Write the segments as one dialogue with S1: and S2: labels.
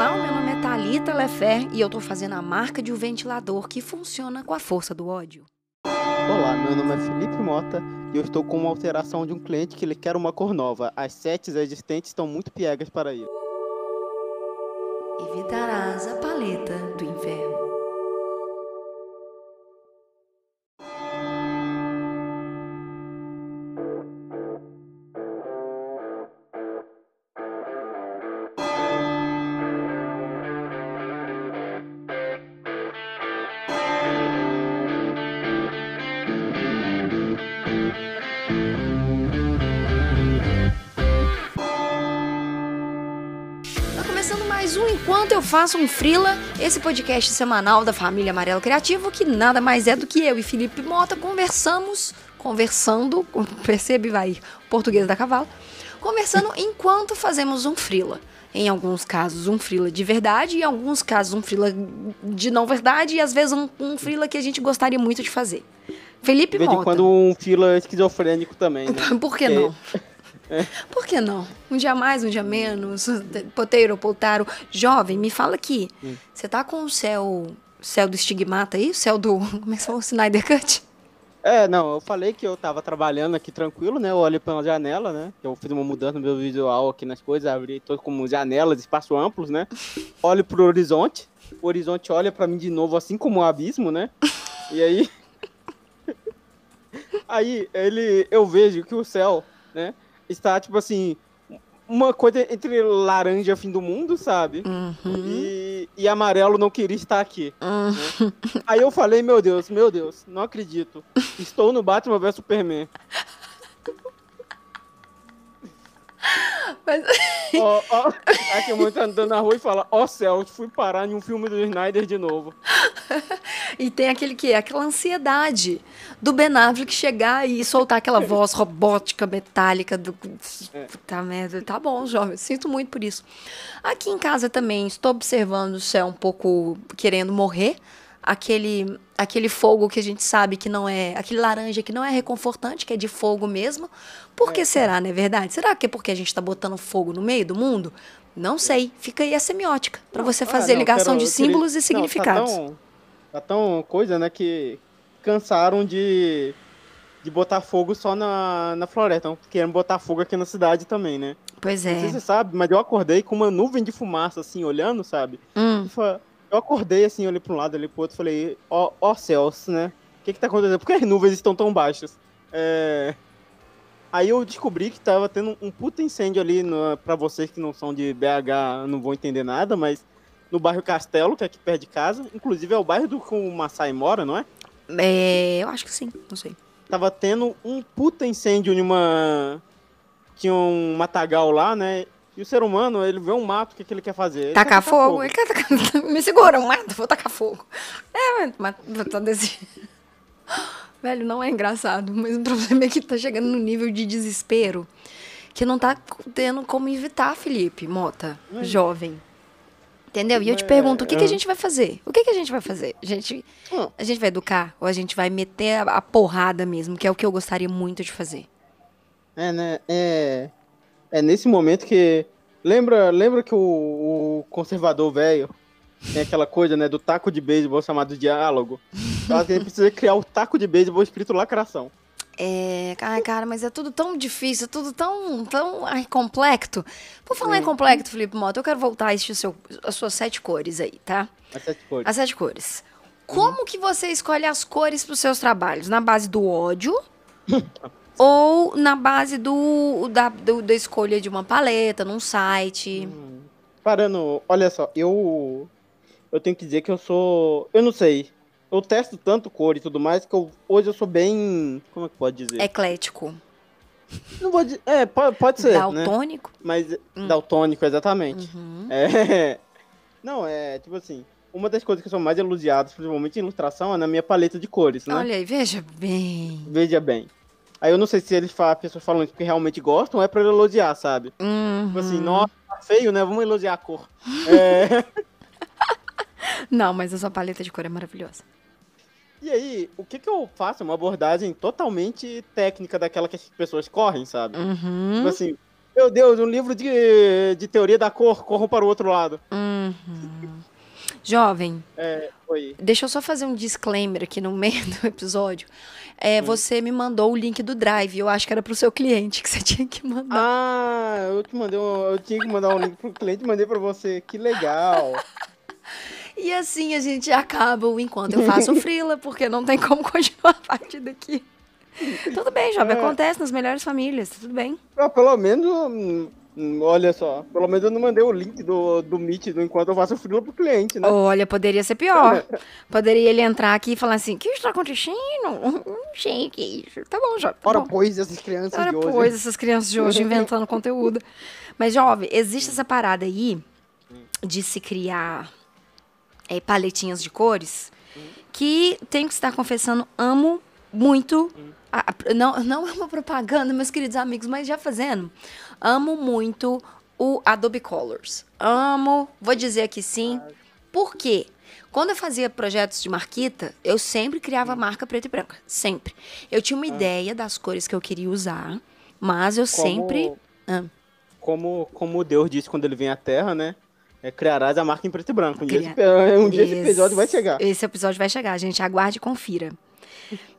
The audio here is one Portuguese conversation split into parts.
S1: Olá, meu nome é Thalita Lefer e eu tô fazendo a marca de um ventilador que funciona com a força do ódio.
S2: Olá, meu nome é Felipe Mota e eu estou com uma alteração de um cliente que ele quer uma cor nova. As setes existentes estão muito piegas para ele.
S1: Evitarás a paleta do inferno. Faço um Frila, esse podcast semanal da família Amarelo Criativo, que nada mais é do que eu e Felipe Mota conversamos, conversando, percebe, vai, português da cavalo, conversando enquanto fazemos um Frila. Em alguns casos, um Frila de verdade, em alguns casos, um Frila de não verdade, e às vezes um, um Frila que a gente gostaria muito de fazer. Felipe
S2: De
S1: Mota.
S2: quando um fila esquizofrênico também, né?
S1: Por que não? Por que não? Um dia mais, um dia menos, poteiro, poltaro. Jovem, me fala aqui. Você tá com o céu, céu do estigmata aí? O céu do, como é que? O Snyder Cut?
S2: É, não, eu falei que eu tava trabalhando aqui tranquilo, né? Eu olhei pela janela, né? Eu fiz uma mudança no meu visual aqui nas coisas, abri todo como janelas, espaço amplos, né? Olho pro horizonte, o horizonte olha pra mim de novo, assim como um abismo, né? E aí. aí ele, eu vejo que o céu, né? Está tipo assim, uma coisa entre laranja fim do mundo, sabe?
S1: Uhum.
S2: E, e amarelo não queria estar aqui.
S1: Uhum.
S2: Aí eu falei, meu Deus, meu Deus, não acredito. Estou no Batman vs Superman.
S1: Mas-
S2: Ó, ó, aqui muito andando na rua e fala, ó céu, fui parar em um filme do Snyder de novo.
S1: E tem aquele que é aquela ansiedade do Ben Affleck chegar e soltar aquela voz robótica, metálica do.
S2: É.
S1: Puta merda. Tá bom, jovem. Sinto muito por isso. Aqui em casa também estou observando o céu um pouco querendo morrer. Aquele, aquele fogo que a gente sabe que não é. Aquele laranja que não é reconfortante, que é de fogo mesmo. Por que será, não é verdade? Será que é porque a gente tá botando fogo no meio do mundo? Não sei. Fica aí a semiótica. Pra você
S2: Ah,
S1: fazer
S2: não,
S1: ligação
S2: quero-
S1: de
S2: eu queria-
S1: símbolos e
S2: não,
S1: significados.
S2: Tá tão, tá tão coisa, né, que cansaram de, de botar fogo só na, na floresta. Estão querendo botar fogo aqui na cidade também, né?
S1: Pois
S2: Não sei se
S1: é.
S2: você sabe, mas eu acordei com uma nuvem de fumaça, assim, olhando, sabe?
S1: Hum.
S2: Fa- Eu acordei assim, olhei pra um lado, olhei pro outro, falei, ó, ó céus, né? O que que tá acontecendo? Por que as nuvens estão tão baixas? É... Aí eu descobri que tava tendo um puta incêndio ali, no, pra vocês que não são de BH, não vão entender nada, mas no bairro Castelo, que é aqui perto de casa, inclusive é o bairro do que o Massai mora, não é?
S1: É, eu acho que sim, não sei.
S2: Tava tendo um puta incêndio em uma... Tinha um matagal lá, né? E o ser humano, ele vê um mato, o que, que ele quer fazer? Ele quer
S1: Tacar fogo? Ele quer tacar... Me segura, um mato, vou tacar fogo. É, mas tá desse... Velho, não é engraçado, mas o problema é que tá chegando no nível de desespero que não tá tendo como evitar, Felipe Mota,
S2: Mas-
S1: jovem. Entendeu? E eu te
S2: Mas-
S1: pergunto, o que, que a
S2: ah.
S1: gente vai fazer? O que, que a gente vai fazer? A gente,
S2: Ah.
S1: a gente vai educar ou a gente vai meter a, a porrada mesmo, que é o que eu gostaria muito de fazer?
S2: É, né? É, é nesse momento que. Lembra, lembra que o, o conservador velho tem aquela coisa, né, do taco de beisebol chamado diálogo? Ele precisa criar o taco de beisebol escrito lacração.
S1: É, ai, cara, mas é tudo tão difícil, é tudo tão, tão ai, complexo. Por falar em
S2: Hum.
S1: complexo, Felipe Mota, eu quero voltar a assistir seu, as suas sete cores aí, tá?
S2: As sete cores.
S1: As sete cores. Como que você escolhe as cores para os seus trabalhos? Na base do ódio? ou na base do da, do- da escolha de uma paleta, num site?
S2: Hum. Parando, olha só, eu. Eu tenho que dizer que eu sou. Eu não sei. Eu testo tanto cor e tudo mais que eu, hoje eu sou bem. Como é que pode dizer?
S1: Eclético.
S2: Não vou dizer. É, pode, pode ser. Né?
S1: Daltônico?
S2: Mas.
S1: Hum.
S2: Daltônico, exatamente.
S1: Uhum.
S2: É. Não, é tipo assim. Uma das coisas que eu sou mais elogiado, principalmente em ilustração, é na minha paleta de cores, né?
S1: Olha aí, veja bem.
S2: Veja bem. Aí eu não sei se eles falam, pessoas falam isso porque realmente gostam ou é pra elogiar, sabe?
S1: Uhum.
S2: Tipo assim, nossa, tá feio, né? Vamos elogiar a cor. É.
S1: Não, mas a sua paleta de cor é maravilhosa.
S2: E aí, o que que eu faço? Uma abordagem totalmente técnica daquela que as pessoas correm, sabe?
S1: Uhum.
S2: Tipo assim, Meu Deus, um livro de, de teoria da cor, corram para o outro lado.
S1: Uhum. Jovem,
S2: É, foi.
S1: deixa eu só fazer um disclaimer aqui no meio do episódio. É, Você me mandou o link do Drive. Eu acho que era pro seu cliente que você tinha que mandar.
S2: Ah, eu te mandei um, eu tinha que mandar um link pro cliente, mandei pra você. Que legal.
S1: E assim a gente acaba o enquanto eu faço o Freela, porque não tem como continuar a partir daqui. Tudo bem, jovem,
S2: É.
S1: acontece nas melhores famílias, tudo bem.
S2: Ah, pelo menos, hum, hum, olha só, pelo menos eu não mandei o link do, do Meet do enquanto eu faço frio pro cliente, né?
S1: Olha, poderia ser pior. Poderia ele entrar aqui e falar assim: o que está acontecendo? Não sei o que é isso. Tá bom, jovem. Tá
S2: Ora,
S1: bom.
S2: pois, essas crianças
S1: Ora,
S2: de hoje.
S1: pois, essas crianças de hoje inventando conteúdo. Mas, jovem, existe essa parada aí de se criar é, paletinhas de cores que tenho que estar confessando, amo muito. a- a- não, não é uma propaganda, meus queridos amigos, mas já fazendo. Amo muito o Adobe Colors. Amo, vou dizer aqui sim. Por quê? Quando eu fazia projetos de marquita, eu sempre criava marca preta e branca. Sempre. Eu tinha uma ideia das cores que eu queria usar, mas eu
S2: Como-
S1: sempre. Ah.
S2: Como, como Deus disse quando ele vem à Terra, né? É, criarás a marca em preto e branco. Um dia, um dia esse
S1: Esse-
S2: episódio vai chegar.
S1: Esse episódio vai chegar, gente. Aguarde e confira.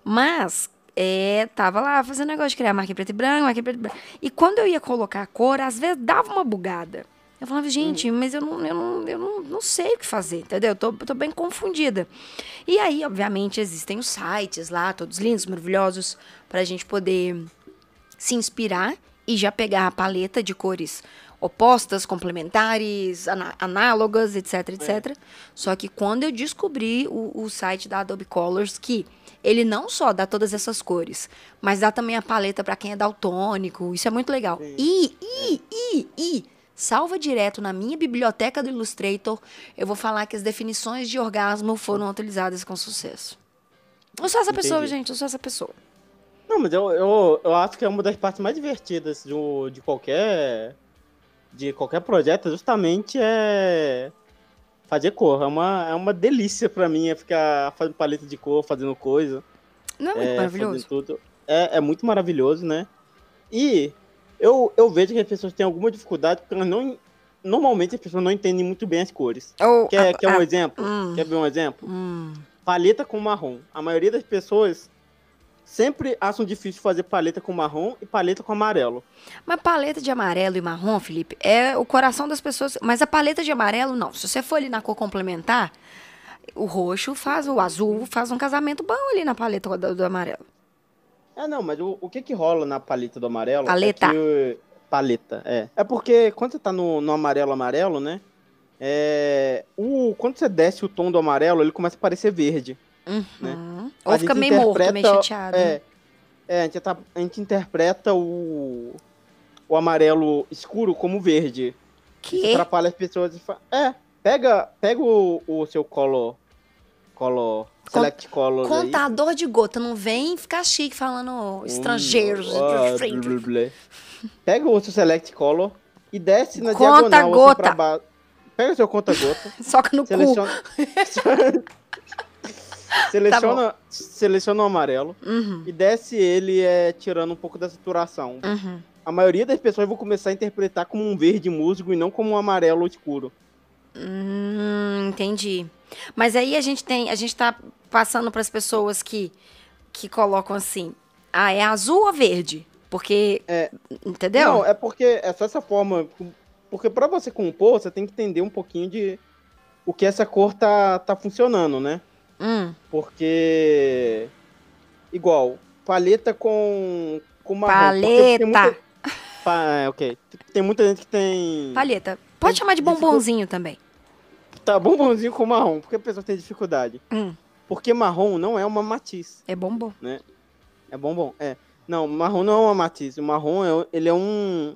S1: Mas, é, tava lá fazendo negócio de criar marca preto e branco, marca preto e branco. E quando eu ia colocar a cor, às vezes dava uma bugada. Eu falava, gente, mas eu não, eu não, eu não, não sei o que fazer, entendeu? Eu tô, tô bem confundida. E aí, obviamente, existem os sites lá, todos lindos, maravilhosos, pra gente poder se inspirar e já pegar a paleta de cores opostas, complementares, ana- análogas, etc, etc. Só que quando eu descobri o, o site da Adobe Colors, que ele não só dá todas essas cores, mas dá também a paleta para quem é daltônico, isso é muito legal.
S2: Sim.
S1: E, e, e, e, salva direto na minha biblioteca do Illustrator, eu vou falar que as definições de orgasmo foram utilizadas com sucesso. Eu sou essa pessoa,
S2: Entendi.
S1: gente, eu sou essa pessoa.
S2: Não, mas eu, eu, eu acho que é uma das partes mais divertidas do, de qualquer de qualquer projeto, justamente é fazer cor. É uma, é uma delícia pra mim é ficar fazendo paleta de cor, fazendo coisa.
S1: Não é muito
S2: é,
S1: maravilhoso?
S2: tudo. É, é muito maravilhoso, né? E eu, eu vejo que as pessoas têm alguma dificuldade porque elas não. Normalmente as pessoas não entendem muito bem as cores.
S1: Ou,
S2: Quer,
S1: a-
S2: quer um
S1: a-
S2: exemplo?
S1: hum,
S2: Quer ver um exemplo?
S1: hum.
S2: paleta com marrom. A maioria das pessoas sempre acham difícil fazer paleta com marrom e paleta com amarelo.
S1: Mas paleta de amarelo e marrom, Felipe, é o coração das pessoas. Mas a paleta de amarelo, não. Se você for ali na cor complementar, o roxo faz, o azul faz um casamento bom ali na paleta do, do amarelo.
S2: É, não, mas o, o que que rola na paleta do amarelo?
S1: Paleta.
S2: É que, paleta, é. É porque quando você tá no, no amarelo amarelo, né? É, o, quando você desce o tom do amarelo, ele começa a parecer verde.
S1: Uhum.
S2: A
S1: Ou fica meio morto, meio chateado. né?
S2: É, é a, gente tá- a gente interpreta o, o amarelo escuro como verde. Isso
S1: Que?
S2: atrapalha as pessoas. e fa- É, pega, pega o, o seu color. Color.
S1: Con-
S2: Select color. aí.
S1: Contador de gota, não vem ficar chique falando estrangeiros.
S2: Hum, ah. Pega o seu select color e desce na
S1: Conta
S2: diagonal assim
S1: gota.
S2: Pega o seu conta gota.
S1: Soca no cu.
S2: seleciona. seleciona, seleciona o amarelo
S1: Uhum,
S2: e desce ele é, tirando um pouco da saturação.
S1: uhum.
S2: A maioria das pessoas vão começar a interpretar como um verde musgo e não como um amarelo escuro.
S1: Hum, entendi. Mas aí a gente tem, a gente tá passando para as pessoas que que colocam assim, ah, é azul ou verde? Porque,
S2: É.
S1: entendeu?
S2: Não, é porque é só essa forma. Porque pra você compor, você tem que entender um pouquinho de o que essa cor tá, tá funcionando, né?
S1: Hum,
S2: Porque. Igual, paleta com. com marrom.
S1: paleta.
S2: muita- Pa- é, ok. Tem muita gente que tem.
S1: Palheta. Pode
S2: Tem
S1: chamar de
S2: dificu-
S1: bombonzinho também.
S2: Tá bombonzinho com marrom, porque a pessoa tem dificuldade.
S1: Hum,
S2: Porque marrom não é uma matiz.
S1: é bombom.
S2: É bombom? É. Não, marrom não é uma matiz. O marrom é, ele é um.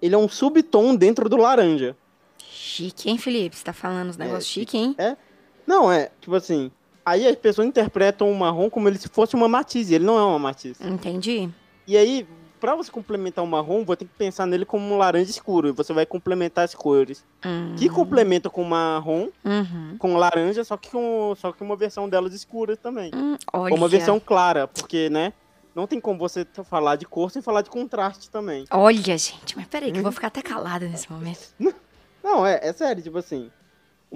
S2: Ele é um subtom dentro do laranja.
S1: Chique, hein, Felipe? Você tá falando uns negócios
S2: É,
S1: chique, hein?
S2: Não, é, tipo assim. Aí as pessoas interpretam o marrom como ele se fosse uma matiz, ele não é uma matiz.
S1: Entendi.
S2: E aí, pra você complementar o marrom, você tem que pensar nele como um laranja escuro, e você vai complementar as cores.
S1: Hum,
S2: Que complementa com marrom,
S1: uhum.
S2: com laranja, só que com só que uma versão delas escura também.
S1: Hum, olha.
S2: Ou uma versão clara, porque, né? não tem como você falar de cor sem falar de contraste também.
S1: Olha, gente, mas peraí, que eu vou ficar até calada nesse momento.
S2: Não, é, é sério, tipo assim.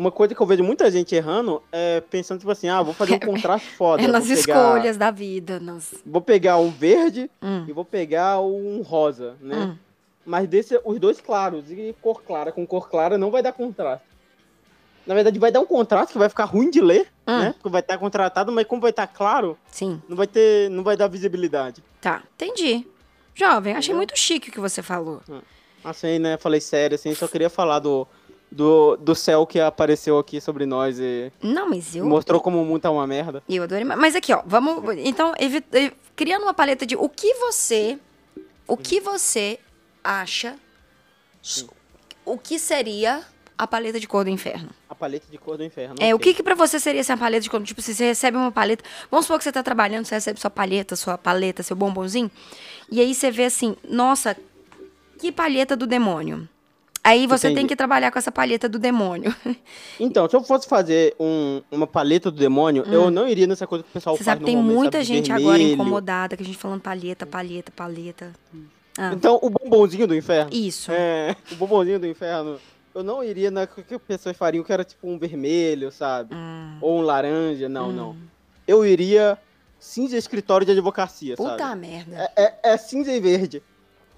S2: Uma coisa que eu vejo muita gente errando é pensando, tipo assim, ah, vou fazer um contraste foda.
S1: É nas
S2: pegar-
S1: escolhas da vida. Nas...
S2: Vou pegar um verde
S1: Hum,
S2: e vou pegar um rosa, né?
S1: hum.
S2: Mas desse, os dois claros e cor clara com cor clara não vai dar contraste. Na verdade, vai dar um contraste que vai ficar ruim de ler,
S1: Hum.
S2: né? Porque vai estar contratado, mas como vai estar claro,
S1: Sim,
S2: não vai ter, não vai dar visibilidade.
S1: tá. Entendi. Jovem, achei muito chique o que você falou.
S2: Assim, né? Falei sério, assim, só queria falar do, do, do céu que apareceu aqui sobre nós e
S1: Não, mas eu.
S2: mostrou como o mundo tá uma merda.
S1: Eu adorei. Mas aqui, ó, vamos. Então, evi- eh, criando uma paleta de o que você. O que você acha. O que seria a paleta de cor do inferno?
S2: A paleta de cor do inferno.
S1: É, o
S2: ok.
S1: que que pra você seria essa paleta de cor? Tipo, se você recebe uma paleta. Vamos supor que você tá trabalhando, você recebe sua paleta, sua paleta, seu bombonzinho. E aí você vê assim, nossa, que paleta do demônio. Aí você tem
S2: Entendi.
S1: que trabalhar com essa paleta do demônio.
S2: Então, se eu fosse fazer um- uma paleta do demônio, eu não iria nessa coisa que o pessoal
S1: Hum. Você
S2: faz
S1: sabe que tem muita
S2: sabe,
S1: gente agora
S2: vermelho.
S1: incomodada, que a gente falando paleta, paleta, paleta. Ah.
S2: Então, o bombonzinho do inferno.
S1: Isso.
S2: É, o bombonzinho do inferno. Eu não iria na que as pessoas fariam, que era tipo um vermelho, sabe?
S1: Hum.
S2: Ou um laranja. Não, não. Eu iria cinza escritório de advocacia,
S1: Puta
S2: sabe?
S1: merda.
S2: É, é- é cinza e verde.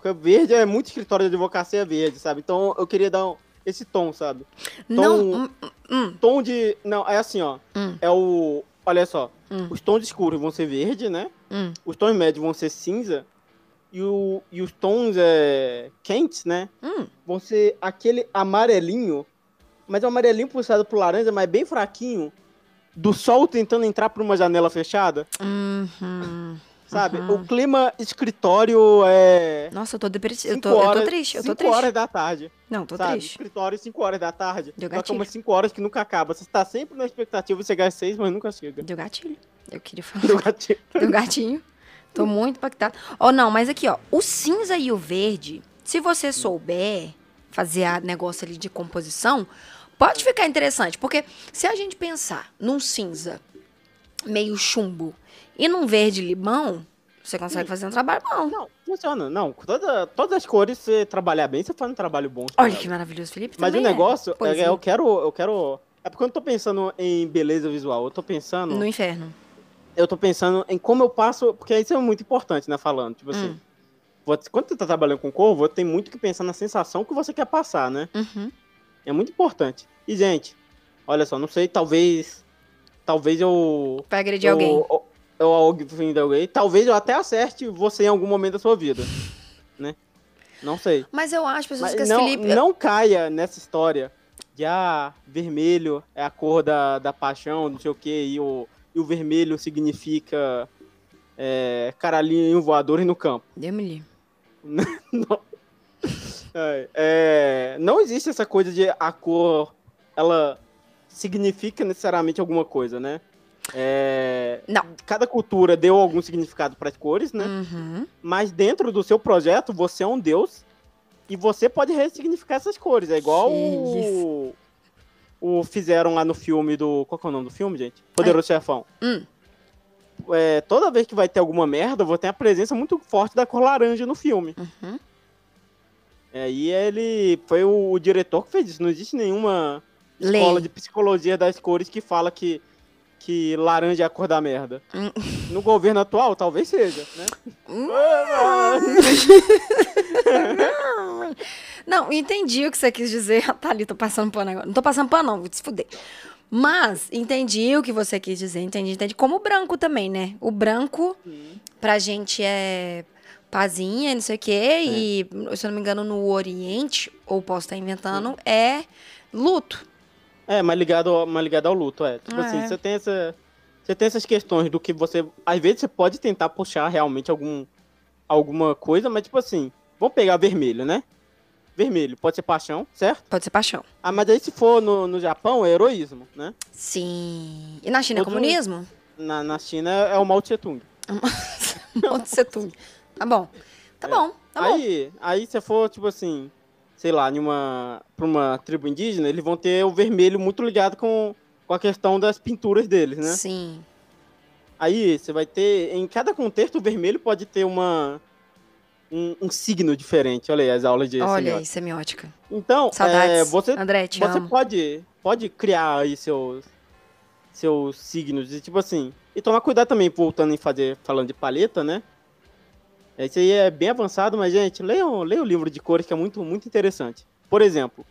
S2: Porque verde é muito escritório de advocacia verde, sabe? Então eu queria dar um- esse tom, sabe?
S1: Não.
S2: Tom,
S1: hum, hum,
S2: tom de. Não, é assim, ó.
S1: Hum.
S2: É o. Olha só.
S1: Hum.
S2: Os tons escuros vão ser verde, né?
S1: hum.
S2: Os tons médios vão ser cinza. E, o, e os tons é, quentes, né?
S1: Hum.
S2: Vão ser aquele amarelinho. Mas é um amarelinho puxado pro laranja, mas bem fraquinho. Do sol tentando entrar por uma janela fechada.
S1: Uhum.
S2: Sabe?
S1: Uhum.
S2: O clima escritório é.
S1: Nossa, eu tô depressiva. Eu tô, eu tô triste, eu tô
S2: cinco
S1: triste.
S2: horas da tarde.
S1: Não, tô
S2: sabe?
S1: triste.
S2: Escritório 5 horas da tarde.
S1: Deu gatilho.
S2: umas 5 horas que nunca acaba. Você tá sempre na expectativa, você ganha 6, mas nunca chega.
S1: Deu gatilho. Eu queria falar.
S2: Deu gatilho.
S1: Deu gatinho. Tô muito impactada. Ó, não, mas aqui, ó. O cinza e o verde, se você souber fazer a negócio ali de composição, pode ficar interessante. Porque se a gente pensar num cinza meio chumbo e num verde limão, você consegue fazer um trabalho bom.
S2: Não, funciona. Não, toda, todas as cores, você trabalhar bem, você faz um trabalho bom.
S1: Olha
S2: sabe?
S1: que maravilhoso, Felipe.
S2: Mas o
S1: é
S2: negócio, é,
S1: poesia.
S2: eu quero. Eu quero. É porque eu não tô pensando em beleza visual. Eu tô pensando.
S1: No inferno.
S2: Eu tô pensando em como eu passo. Porque isso é muito importante, né? Falando. Tipo assim.
S1: Hum.
S2: você- quando você tá trabalhando com cor, você tem muito que pensar na sensação que você quer passar, né?
S1: Uhum.
S2: É muito importante. E, gente, olha só, não sei, talvez. Talvez eu.
S1: Pra agredir
S2: eu,
S1: alguém.
S2: Eu, eu ofenda alguém. Talvez eu até acerte você em algum momento da sua vida. Né? Não sei.
S1: Mas eu acho, pessoas
S2: Mas
S1: que
S2: não,
S1: Felipe.
S2: não caia nessa história de ah, vermelho é a cor da, da paixão, não sei o que, e o, e o vermelho significa é, caralhinho voador e no campo.
S1: Livre.
S2: Não. É, é, não existe essa coisa de a cor, ela significa necessariamente alguma coisa, né? É,
S1: Não.
S2: Cada cultura deu algum significado para as cores, né?
S1: Uhum.
S2: Mas dentro do seu projeto, você é um deus e você pode ressignificar essas cores. É igual o, o fizeram lá no filme do. Qual é o nome do filme, gente? Poderoso Chefão.
S1: Hum.
S2: É, toda vez que vai ter alguma merda, vou ter a presença muito forte da cor laranja no filme.
S1: Uhum.
S2: É, e ele foi o, o diretor que fez isso. Não existe nenhuma escola
S1: Lei.
S2: de psicologia das cores que fala que, que laranja é a cor da merda.
S1: Hum.
S2: No governo atual, talvez seja, né?
S1: Não, entendi o que você quis dizer. Ah, tá ali, tô passando pano agora. Não tô passando pano, não, vou te fuder. Mas entendi o que você quis dizer, entendi, entendi. Como o branco também, né? O branco, pra gente é pazinha, não sei o quê. E, se eu não me engano, no Oriente, ou posso estar inventando, é luto.
S2: É, mas ligado, ao- mas ligado ao luto, é. Tipo
S1: Ah,
S2: assim,
S1: é.
S2: você tem essa. Você tem essas questões do que você. Às vezes você pode tentar puxar realmente algum, alguma coisa, mas tipo assim, vamos pegar vermelho, né? Vermelho, pode ser paixão, certo?
S1: Pode ser paixão.
S2: Ah, mas aí se for no, no Japão, é heroísmo, né?
S1: Sim. E na China é
S2: Outro-
S1: comunismo?
S2: Na, na China é o Mao Tse Tung.
S1: Pode ser tudo. Tá bom. Tá
S2: É.
S1: bom, tá bom.
S2: aí, aí se for, tipo assim, sei lá, numa, pra uma tribo indígena, eles vão ter o vermelho muito ligado com, com a questão das pinturas deles, né?
S1: Sim.
S2: Aí você vai ter. Em cada contexto, o vermelho pode ter uma. Um, um signo diferente. Olha aí as aulas de
S1: Olha
S2: semiótica.
S1: aí, semiótica.
S2: Então,
S1: Saudades.
S2: é, você,
S1: André,
S2: você
S1: amo.
S2: pode, pode criar aí seus, seus signos. E tipo assim. E tomar cuidado também, voltando em fazer, falando de paleta, né? Esse aí é bem avançado, mas, gente, leiam, leiam o livro de cores que é muito, muito interessante. Por exemplo,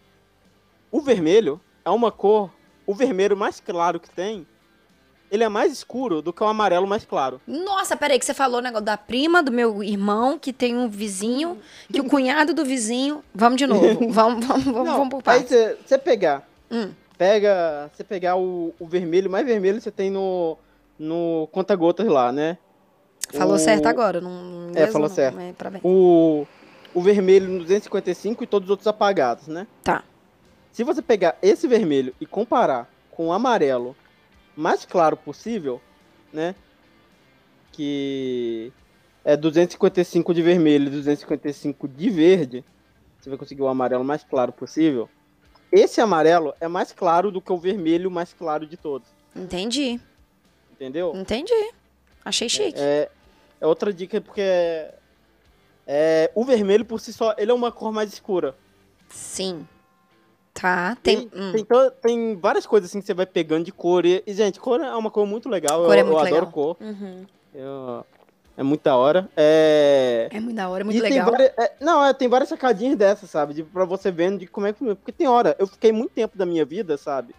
S2: o vermelho é uma cor. O vermelho mais claro que tem, ele é mais escuro do que o amarelo mais claro.
S1: Nossa, peraí, que você falou o negócio da prima do meu irmão, que tem um vizinho, que o cunhado do vizinho. Vamos de novo. vamos, vamos, vamos,
S2: Não,
S1: vamos por
S2: aí você pegar,
S1: Hum.
S2: pega, você pegar o, o vermelho, mais vermelho você tem no, no conta-gotas lá, né?
S1: Falou
S2: o-
S1: certo agora, não.
S2: É, falou
S1: não,
S2: certo.
S1: É.
S2: O, o vermelho no 255 e todos os outros apagados, né?
S1: Tá.
S2: Se você pegar esse vermelho e comparar com o amarelo mais claro possível, né? Que é 255 de vermelho e 255 de verde, você vai conseguir o amarelo mais claro possível. Esse amarelo é mais claro do que o vermelho mais claro de todos,
S1: Entendi.
S2: entendeu?
S1: Entendi. Achei chique.
S2: É, é outra dica porque é, é, o vermelho por si só, ele é uma cor mais escura.
S1: Sim. Tá. Tem.
S2: Tem,
S1: hum.
S2: tem, tem várias coisas assim que você vai pegando de cor. E, e, gente, cor é uma cor muito legal.
S1: Cor
S2: eu
S1: é muito
S2: eu
S1: legal.
S2: adoro cor.
S1: Uhum.
S2: Eu- é muito da hora. É.
S1: É muito da hora, é muito
S2: e
S1: legal.
S2: várias- é, não, é, tem várias sacadinhas dessas, sabe? De, pra você vendo de como é que. Porque tem hora, eu fiquei muito tempo da minha vida, sabe?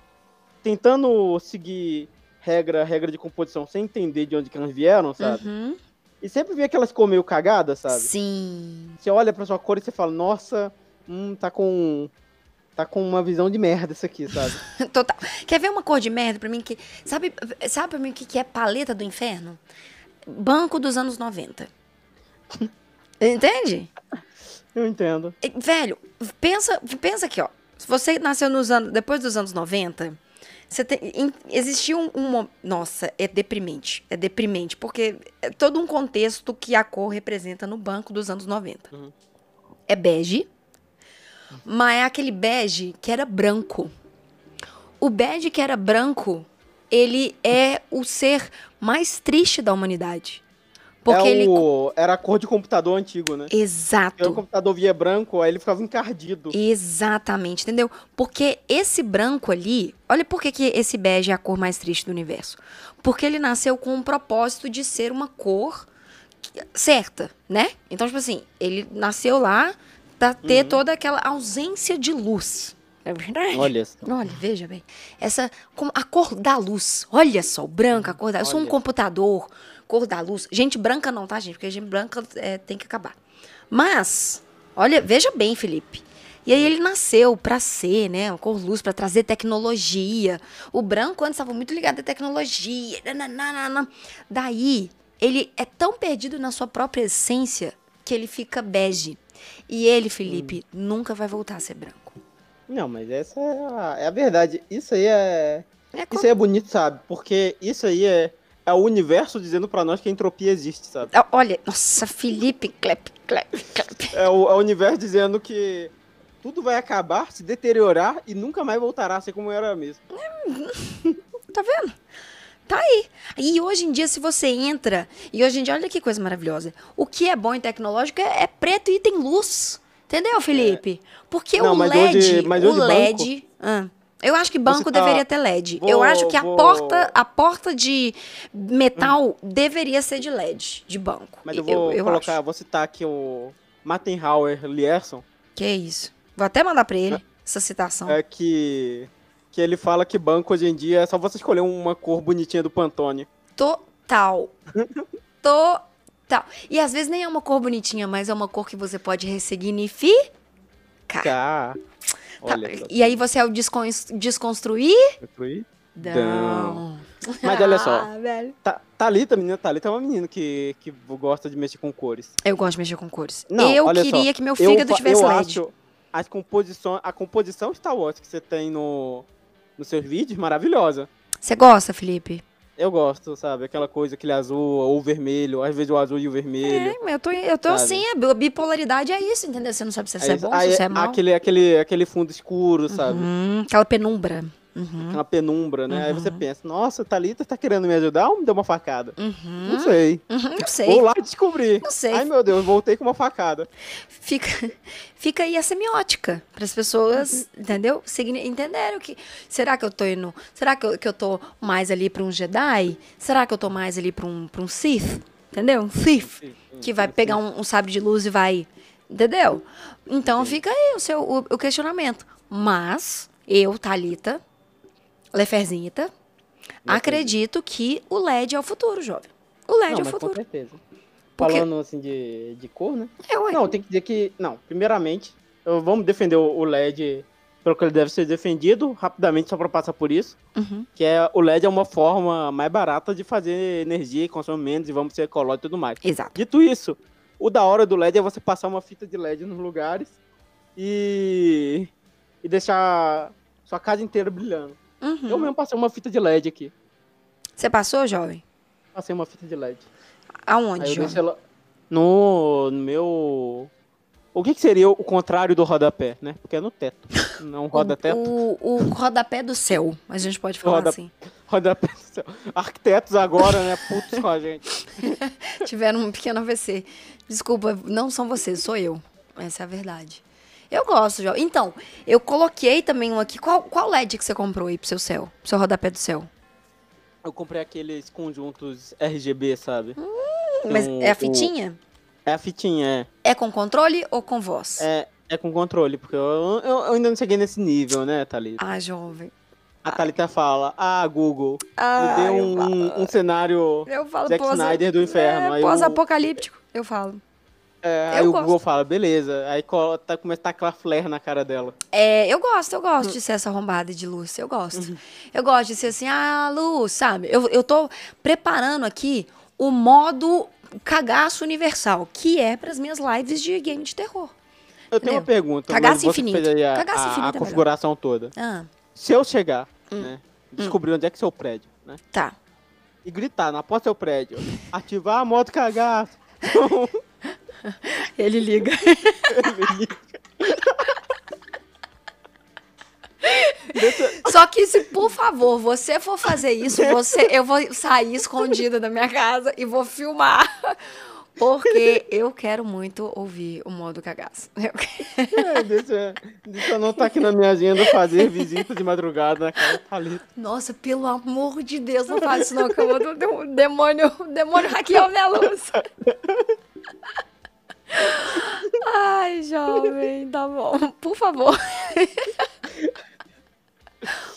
S2: Tentando seguir regra, regra de composição sem entender de onde que elas vieram, sabe?
S1: Uhum.
S2: E sempre vi aquelas cores meio cagadas, sabe?
S1: Sim.
S2: Você olha pra sua cor e você fala, nossa, hum, tá com. Tá com uma visão de merda isso aqui, sabe?
S1: Total. Quer ver uma cor de merda pra mim que. Sabe, sabe pra mim o que que é paleta do inferno? Banco dos anos 90. Entende?
S2: Eu entendo.
S1: Velho, pensa, pensa aqui, ó. Se você nasceu nos anos, depois dos anos 90, você tem, em- existiu um, um Nossa, é deprimente. É deprimente, porque é todo um contexto que a cor representa no banco dos anos 90.
S2: Uhum.
S1: É bege, mas é aquele bege que era branco. O bege que era branco, ele é o ser mais triste da humanidade. Porque
S2: é
S1: ele.
S2: o... Era a cor de computador antigo, né?
S1: Exato.
S2: Porque o computador via branco, aí ele ficava encardido.
S1: Exatamente, entendeu? Porque esse branco ali, olha por que, que esse bege é a cor mais triste do universo. Porque ele nasceu com o propósito de ser uma cor certa, né? Então, tipo assim, ele nasceu lá pra ter toda aquela ausência de luz. É verdade?
S2: Olha só.
S1: Olha, veja bem. Essa, a cor da luz. Olha só, o branco, a cor da Eu sou um computador, cor da luz. Gente branca não, tá, gente? Porque gente branca é, tem que acabar. Mas, olha, veja bem, Felipe. E aí ele nasceu pra ser, né, uma cor luz, pra trazer tecnologia. O branco antes estava muito ligado à tecnologia. nananana. Daí, ele é tão perdido na sua própria essência que ele fica bege. E ele, Felipe, nunca vai voltar a ser branco.
S2: Não, mas essa é a, é a verdade. Isso aí é.
S1: É
S2: Isso aí é bonito, sabe? Porque isso aí é, é o universo dizendo pra nós que a entropia existe, sabe?
S1: Ah, Olha, nossa, Felipe, clap, clap, clap.
S2: É o, é o universo dizendo que tudo vai acabar, se deteriorar e nunca mais voltará a ser como era mesmo.
S1: Tá vendo? Tá aí. E hoje em dia, se você entra, e hoje em dia, olha que coisa maravilhosa. O que é bom em tecnológico é, é preto e tem luz. Entendeu, Felipe? Porque
S2: Não,
S1: o LED,
S2: hoje- mas
S1: o
S2: hoje
S1: LED. Ah, eu acho que banco
S2: tá-
S1: deveria ter LED. Eu acho que a porta, a porta de metal deveria ser de LED, de banco.
S2: Mas eu vou colocar, vou citar aqui o Mattenhauer Lierson,
S1: Que isso. Vou até mandar pra ele essa citação.
S2: é que que ele fala que banco hoje em dia é só você escolher uma cor bonitinha do Pantone.
S1: Total. Total. E às vezes nem é uma cor bonitinha, mas é uma cor que você pode ressignificar.
S2: Tá.
S1: Tá. E aí você é o descon desconstruir?
S2: Construir.
S1: Não.
S2: Mas olha só.
S1: Ah, velho.
S2: Tá, Thalita, menina, Thalita é uma menina que, que gosta de mexer com cores.
S1: Eu gosto de mexer com cores.
S2: Não,
S1: eu queria
S2: só,
S1: que meu
S2: Eu,
S1: fígado
S2: fa-
S1: tivesse
S2: eu
S1: LED.
S2: acho as composições, a composição Star Wars que você tem no, nos seus vídeos maravilhosa.
S1: Você gosta, Felipe?
S2: Eu gosto, sabe? Aquela coisa, aquele azul ou vermelho, às vezes o azul e o vermelho.
S1: É, mas eu tô, eu tô
S2: Sabe?
S1: assim, a bipolaridade é isso, entendeu? Você não sabe se isso é
S2: Aí-
S1: bom,
S2: aí
S1: se isso é mal.
S2: aquele, aquele, aquele fundo escuro, sabe?
S1: Hum, aquela penumbra. Uhum.
S2: Aquela penumbra, né? Aí você
S1: Uhum.
S2: pensa, nossa, Thalita tá querendo me ajudar ou me deu uma facada?
S1: Uhum.
S2: Não sei.
S1: Uhum, Não sei.
S2: Vou lá descobrir.
S1: Não sei.
S2: Ai, meu Deus, voltei com uma facada.
S1: Fica, fica aí a semiótica para as pessoas, entendeu? O que. Será que eu tô indo. Será que eu, que eu tô mais ali para um Jedi? Será que eu tô mais ali para um, pra um Sith? Entendeu? Um Sith. Que vai pegar um, um sabre de luz e vai. Entendeu? Então fica aí o seu o, o questionamento. Mas, eu, Thalita, Leferzita, acredito que o LED é o futuro, jovem. O LED
S2: Não,
S1: é o
S2: mas com
S1: futuro.
S2: certeza.
S1: Porque-
S2: Falando assim de, de cor, né?
S1: É, ué.
S2: Não, tem que dizer que. Não, primeiramente, eu- vamos defender o LED pelo que ele deve ser defendido, rapidamente, só pra passar por isso.
S1: Uhum.
S2: Que é o LED é uma forma mais barata de fazer energia, consome menos e vamos ser ecológico e tudo mais.
S1: Exato.
S2: Dito isso, o da hora do LED é você passar uma fita de LED nos lugares e. e deixar sua casa inteira brilhando.
S1: Uhum.
S2: Eu mesmo passei uma fita de LED aqui.
S1: Você passou, jovem?
S2: Passei uma fita de LED.
S1: Aonde,
S2: Aí
S1: jovem?
S2: ela no, no meu. O que, que seria o contrário do rodapé, né? Porque é no teto. Não roda-teto.
S1: O, o, o rodapé do céu, a gente pode falar
S2: Roda-
S1: assim.
S2: Rodapé do céu. Arquitetos agora, né? Putos com a gente.
S1: Tiveram um pequeno AVC. Desculpa, não são vocês, sou eu. Essa é a verdade. Eu gosto, jovem. Então, eu coloquei também um aqui. Qual, qual LED que você comprou aí pro seu céu? Pro seu rodapé do céu?
S2: Eu comprei aqueles conjuntos RGB, sabe?
S1: Mas
S2: Tem
S1: é a
S2: o-
S1: fitinha?
S2: É a fitinha,
S1: É com controle ou com voz?
S2: é. É, é com controle, porque eu, eu, eu ainda não cheguei nesse nível, né, Thalita?
S1: Ah, jovem.
S2: A Thalita fala, ah, Google,
S1: Ah,
S2: me dê
S1: eu
S2: um, um, um cenário
S1: Eu falo
S2: Zack
S1: pós-
S2: Snyder do inferno.
S1: É,
S2: o-
S1: pós-apocalíptico, eu falo.
S2: É,
S1: Eu
S2: aí o
S1: gosto.
S2: Google fala, beleza. Aí tá, começa a tacar flare na cara dela.
S1: É, eu gosto, eu gosto de ser essa arrombada de luz, eu gosto. Eu gosto de ser assim, ah, luz, sabe? Eu, eu tô preparando aqui o modo cagaço universal, que é pras minhas lives de game de terror.
S2: Eu tenho
S1: Entendeu?
S2: uma pergunta.
S1: Cagaço infinito.
S2: A,
S1: Cagaço
S2: a-
S1: infinito
S2: a
S1: é melhor.
S2: configuração toda.
S1: Ah,
S2: Se eu chegar,
S1: Hum.
S2: né? Descobrir onde é que é seu prédio, né?
S1: tá.
S2: E gritar na porta do seu prédio. Ativar a moto cagaço.
S1: Ele liga. Só que se, por favor, você for fazer isso, você, eu vou sair escondida da minha casa e vou filmar. Porque eu quero muito ouvir o modo cagaço. Eu
S2: É, deixa, deixa eu anotar aqui na minha agenda fazer visita de madrugada na casa Thalita.
S1: Nossa, pelo amor de Deus, não faz isso não, que eu vou do do- demônio, o demônio hackeou minha luz. Ai, jovem, tá bom. Por favor.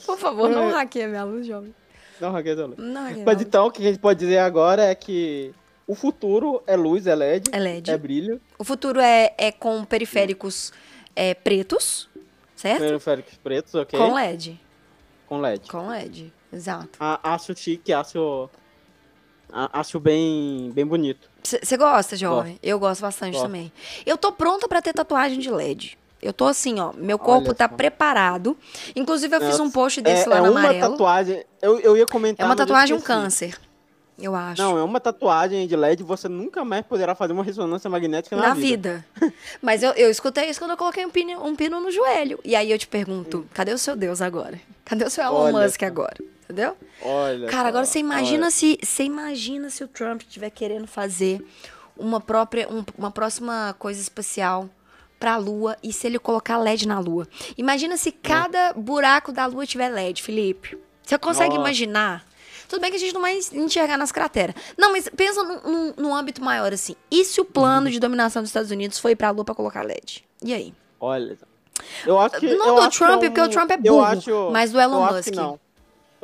S1: Por favor, não hackeia minha luz, jovem.
S2: Não, Raquel, não.
S1: Não hackeia
S2: Mas
S1: luz.
S2: então, o que a gente pode dizer agora é que o futuro é luz, é LED.
S1: É LED.
S2: É brilho.
S1: O futuro é, é com periféricos é, pretos, certo?
S2: Periféricos pretos, ok?
S1: Com LED.
S2: Com LED.
S1: Com LED, exato.
S2: A- acho chique, acho. a- Acho bem, bem bonito.
S1: Você gosta, jovem? Eu gosto bastante
S2: Gosto.
S1: também. Eu tô pronta pra ter tatuagem de LED. Eu tô assim, ó. Meu corpo
S2: Olha
S1: tá
S2: só.
S1: preparado. Inclusive, eu fiz um post desse
S2: é,
S1: lá
S2: é
S1: no
S2: uma
S1: amarelo.
S2: tatuagem. Eu, eu ia comentar.
S1: É uma tatuagem, um câncer. Eu acho.
S2: Não, é uma tatuagem de LED, você nunca mais poderá fazer uma ressonância magnética na,
S1: na vida. Mas eu, eu escutei isso quando eu coloquei um pino, um pino no joelho. E aí eu te pergunto, cadê o seu Deus agora? Cadê o seu Elon
S2: Olha
S1: Musk agora? Entendeu?
S2: Olha.
S1: Cara, agora você imagina
S2: olha.
S1: se você imagina se o Trump estiver querendo fazer uma própria um- uma próxima coisa especial pra Lua e se ele colocar LED na Lua. Imagina se cada buraco da Lua tiver LED, Felipe. Você consegue
S2: Nossa.
S1: imaginar? Tudo bem que a gente não vai enxergar nas crateras. Não, mas pensa num, âmbito maior assim. E se o
S2: Uhum.
S1: plano de dominação dos Estados Unidos foi pra Lua pra colocar LED? E aí?
S2: Olha. Eu acho que.
S1: Não do
S2: acho que
S1: Trump,
S2: é um-
S1: porque o Trump é burro,
S2: acho-
S1: mas do Elon
S2: eu acho
S1: Musk.
S2: não.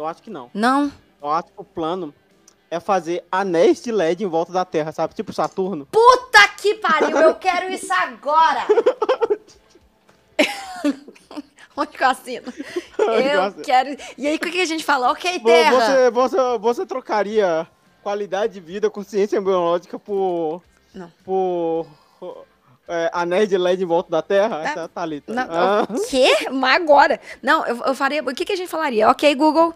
S2: Eu acho que não.
S1: Não?
S2: Eu acho que o plano é fazer anéis de LED em volta da Terra, sabe? Tipo Saturno.
S1: Puta que pariu, eu quero isso agora! Onde que eu assino?
S2: Eu
S1: quero. E aí, o que a gente fala? Ok, Terra!
S2: Você, você, você trocaria qualidade de vida com ciência biológica por.
S1: Não.
S2: Por. É, anéis de LED em volta da Terra?
S1: É.
S2: Essa é a Thalita.
S1: Não,
S2: Ah,
S1: O quê? Mas agora? Não, eu, eu faria. O que, que a gente falaria? Ok, Google.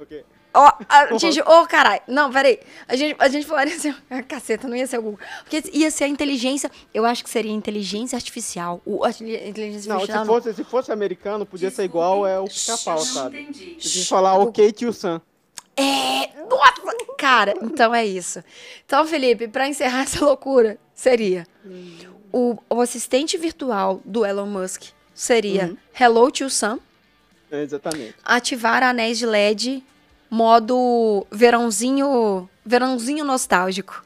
S2: Ok.
S1: Ó, a, gente, ô, oh, caralho. Não, peraí. A gente, a gente falaria assim, a caceta, não ia ser o Google. Porque ia ser a inteligência, eu acho que seria inteligência artificial. O, a inteligência
S2: não,
S1: artificial.
S2: Se fosse, se fosse americano, podia ser igual é o pica-pau, sabe? Entendi. Você falar ok, tio Sam.
S1: É, nossa, cara, então é isso. Então, Felipe, para encerrar essa loucura, seria o, o, assistente virtual do Elon Musk seria uhum. Hello Tio Sam.
S2: É, exatamente.
S1: Ativar anéis de LED modo verãozinho, verãozinho nostálgico.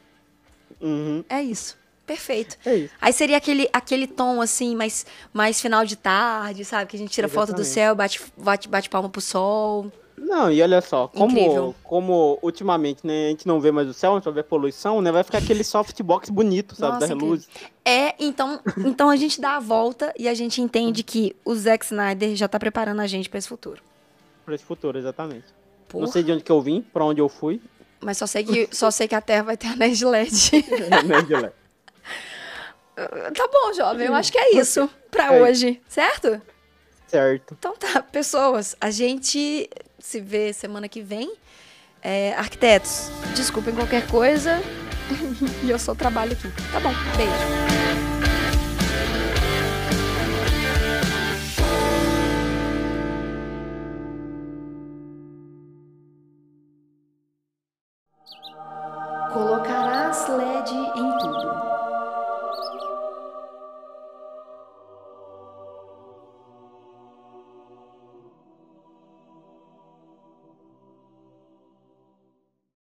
S2: Uhum.
S1: É isso. Perfeito.
S2: É isso.
S1: Aí seria aquele, aquele tom assim, mais, mais final de tarde, sabe? Que a gente tira Exatamente. foto do céu, bate, bate, bate palma pro sol.
S2: Não, e olha só, como, como ultimamente né, a gente não vê mais o céu, a gente só vê poluição, né? Vai ficar aquele softbox bonito, sabe? Nossa, das luzes.
S1: É, então, então a gente dá a volta e a gente entende que o Zack Snyder já tá preparando a gente para esse futuro.
S2: Para esse futuro, exatamente. Porra. Não sei de onde que eu vim, para onde eu fui.
S1: Mas só sei que, só sei que a Terra vai ter anéis de LED.
S2: anéis de LED.
S1: Tá bom, jovem. Eu acho que é isso para é. hoje, certo?
S2: Certo.
S1: Então tá, pessoas, a gente se vê semana que vem. É, arquitetos, desculpem qualquer coisa. e eu só trabalho aqui. Tá bom, beijo.